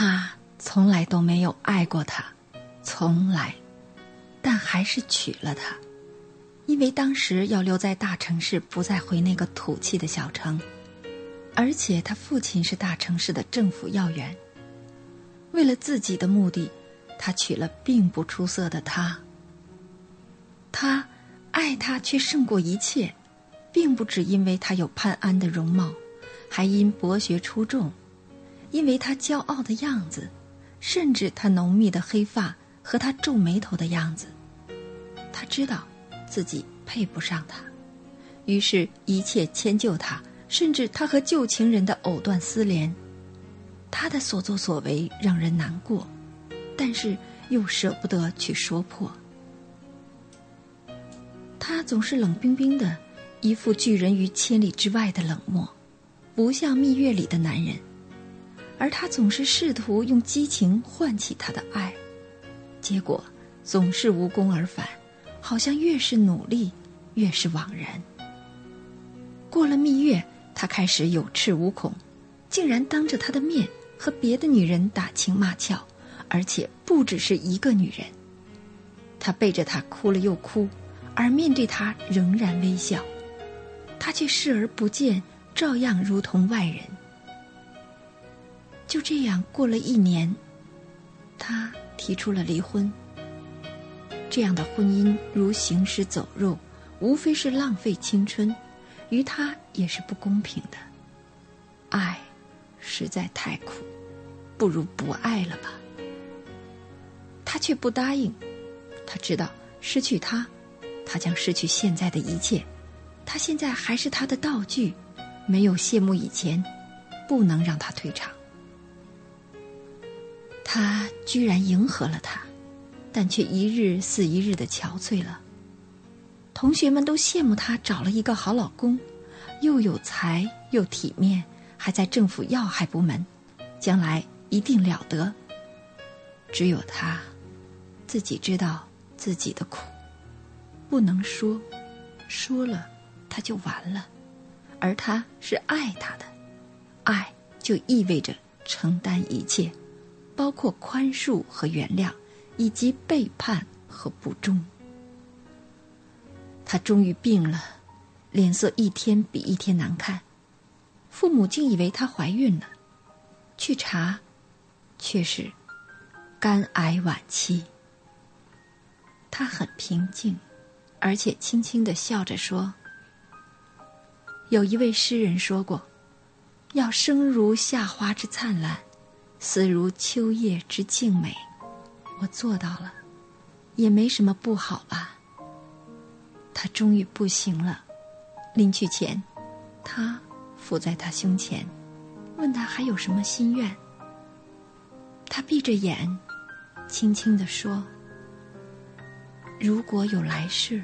他从来都没有爱过她，从来，但还是娶了她，因为当时要留在大城市，不再回那个土气的小城，而且他父亲是大城市的政府要员。为了自己的目的，他娶了并不出色的她。他爱她，却胜过一切，并不只因为她有潘安的容貌，还因博学出众。因为他骄傲的样子，甚至他浓密的黑发和他皱眉头的样子，他知道自己配不上他，于是，一切迁就他，甚至他和旧情人的藕断丝连。他的所作所为让人难过，但是又舍不得去说破。他总是冷冰冰的，一副拒人于千里之外的冷漠，不像蜜月里的男人。而他总是试图用激情唤起他的爱，结果总是无功而返，好像越是努力，越是枉然。过了蜜月，他开始有恃无恐，竟然当着他的面和别的女人打情骂俏，而且不只是一个女人。他背着她哭了又哭，而面对她仍然微笑，他却视而不见，照样如同外人。就这样过了一年，他提出了离婚。这样的婚姻如行尸走肉，无非是浪费青春，于他也是不公平的。爱实在太苦，不如不爱了吧。他却不答应，他知道失去他，他将失去现在的一切。他现在还是他的道具，没有谢幕以前，不能让他退场。他居然迎合了他，但却一日似一日的憔悴了。同学们都羡慕他找了一个好老公，又有才又体面，还在政府要害部门，将来一定了得。只有他，自己知道自己的苦，不能说，说了他就完了。而他是爱他的，爱就意味着承担一切。包括宽恕和原谅，以及背叛和不忠。她终于病了，脸色一天比一天难看。父母竟以为她怀孕了，去查，却是肝癌晚期。她很平静，而且轻轻的笑着说：“有一位诗人说过，要生如夏花之灿烂。”似如秋叶之静美，我做到了，也没什么不好吧。他终于不行了，临去前，他伏在他胸前，问他还有什么心愿。他闭着眼，轻轻地说：“如果有来世，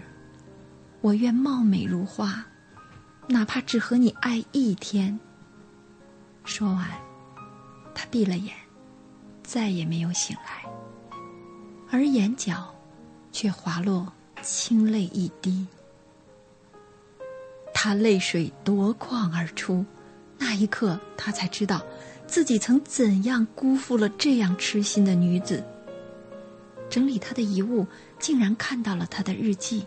我愿貌美如花，哪怕只和你爱一天。”说完。他闭了眼，再也没有醒来，而眼角却滑落清泪一滴。他泪水夺眶而出，那一刻，他才知道自己曾怎样辜负了这样痴心的女子。整理他的遗物，竟然看到了他的日记。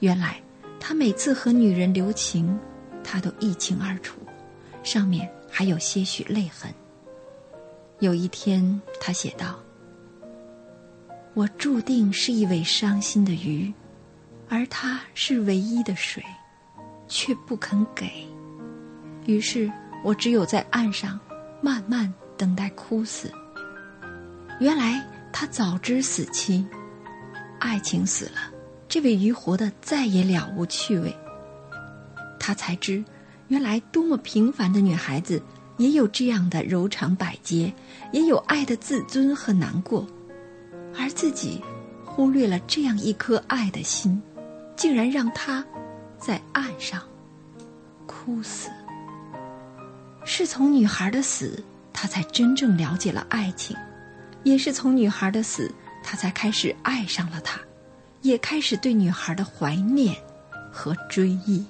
原来，他每次和女人留情，他都一清二楚，上面还有些许泪痕。有一天，他写道：“我注定是一尾伤心的鱼，而他是唯一的水，却不肯给。于是我只有在岸上慢慢等待枯死。原来他早知死期，爱情死了，这位鱼活得再也了无趣味。他才知，原来多么平凡的女孩子。”也有这样的柔肠百结，也有爱的自尊和难过，而自己忽略了这样一颗爱的心，竟然让他在岸上哭死。是从女孩的死，他才真正了解了爱情；也是从女孩的死，他才开始爱上了她，也开始对女孩的怀念和追忆。